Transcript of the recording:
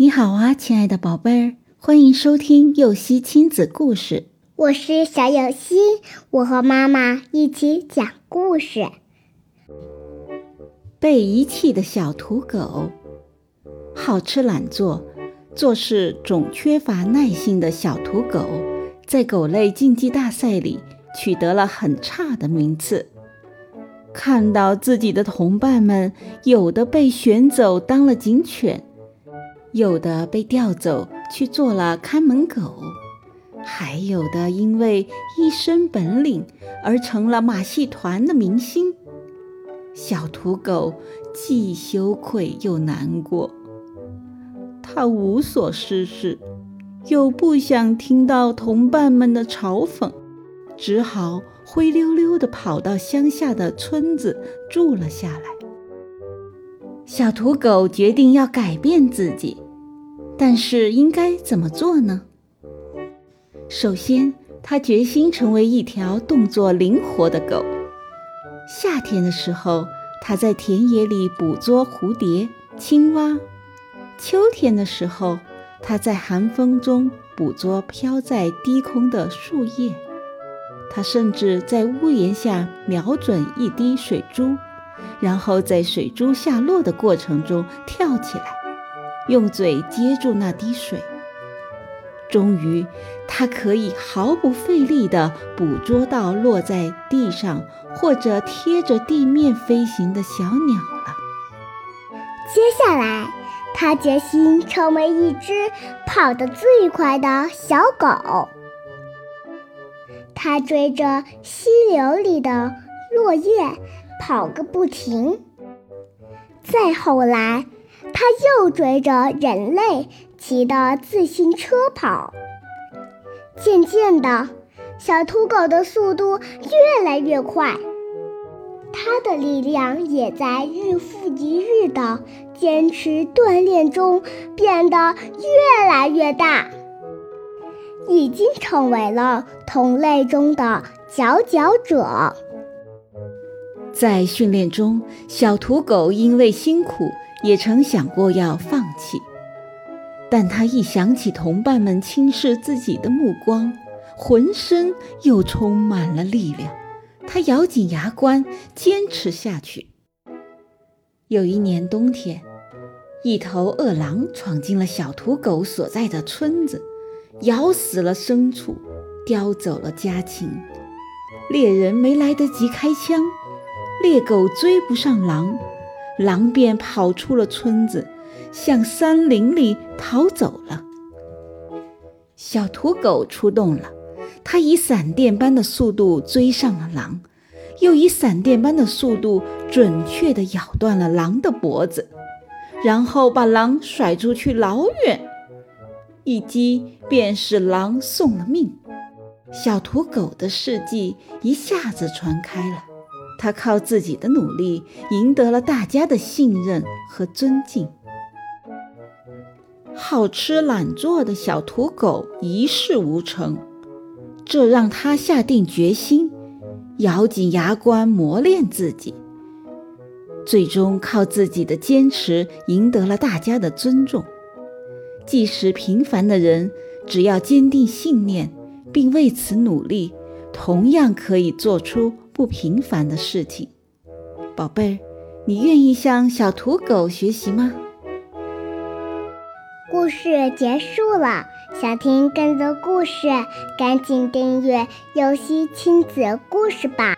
你好啊，亲爱的宝贝儿，欢迎收听幼熙亲子故事。我是小幼熙，我和妈妈一起讲故事。被遗弃的小土狗，好吃懒做，做事总缺乏耐心的小土狗，在狗类竞技大赛里取得了很差的名次。看到自己的同伴们，有的被选走当了警犬。有的被调走去做了看门狗，还有的因为一身本领而成了马戏团的明星。小土狗既羞愧又难过，它无所事事，又不想听到同伴们的嘲讽，只好灰溜溜地跑到乡下的村子住了下来。小土狗决定要改变自己，但是应该怎么做呢？首先，它决心成为一条动作灵活的狗。夏天的时候，它在田野里捕捉蝴蝶、青蛙；秋天的时候，它在寒风中捕捉飘在低空的树叶。它甚至在屋檐下瞄准一滴水珠。然后在水珠下落的过程中跳起来，用嘴接住那滴水。终于，它可以毫不费力地捕捉到落在地上或者贴着地面飞行的小鸟了。接下来，它决心成为一只跑得最快的小狗。它追着溪流里的落叶。跑个不停。再后来，他又追着人类骑的自行车跑。渐渐的，小土狗的速度越来越快，它的力量也在日复一日的坚持锻炼中变得越来越大，已经成为了同类中的佼佼者。在训练中，小土狗因为辛苦，也曾想过要放弃。但它一想起同伴们轻视自己的目光，浑身又充满了力量。它咬紧牙关，坚持下去。有一年冬天，一头饿狼闯进了小土狗所在的村子，咬死了牲畜，叼走了家禽。猎人没来得及开枪。猎狗追不上狼，狼便跑出了村子，向山林里逃走了。小土狗出动了，它以闪电般的速度追上了狼，又以闪电般的速度准确地咬断了狼的脖子，然后把狼甩出去老远，一击便使狼送了命。小土狗的事迹一下子传开了。他靠自己的努力赢得了大家的信任和尊敬。好吃懒做的小土狗一事无成，这让他下定决心，咬紧牙关磨练自己。最终靠自己的坚持赢得了大家的尊重。即使平凡的人，只要坚定信念并为此努力，同样可以做出。不平凡的事情，宝贝儿，你愿意向小土狗学习吗？故事结束了，想听更多故事，赶紧订阅“游戏亲子故事”吧。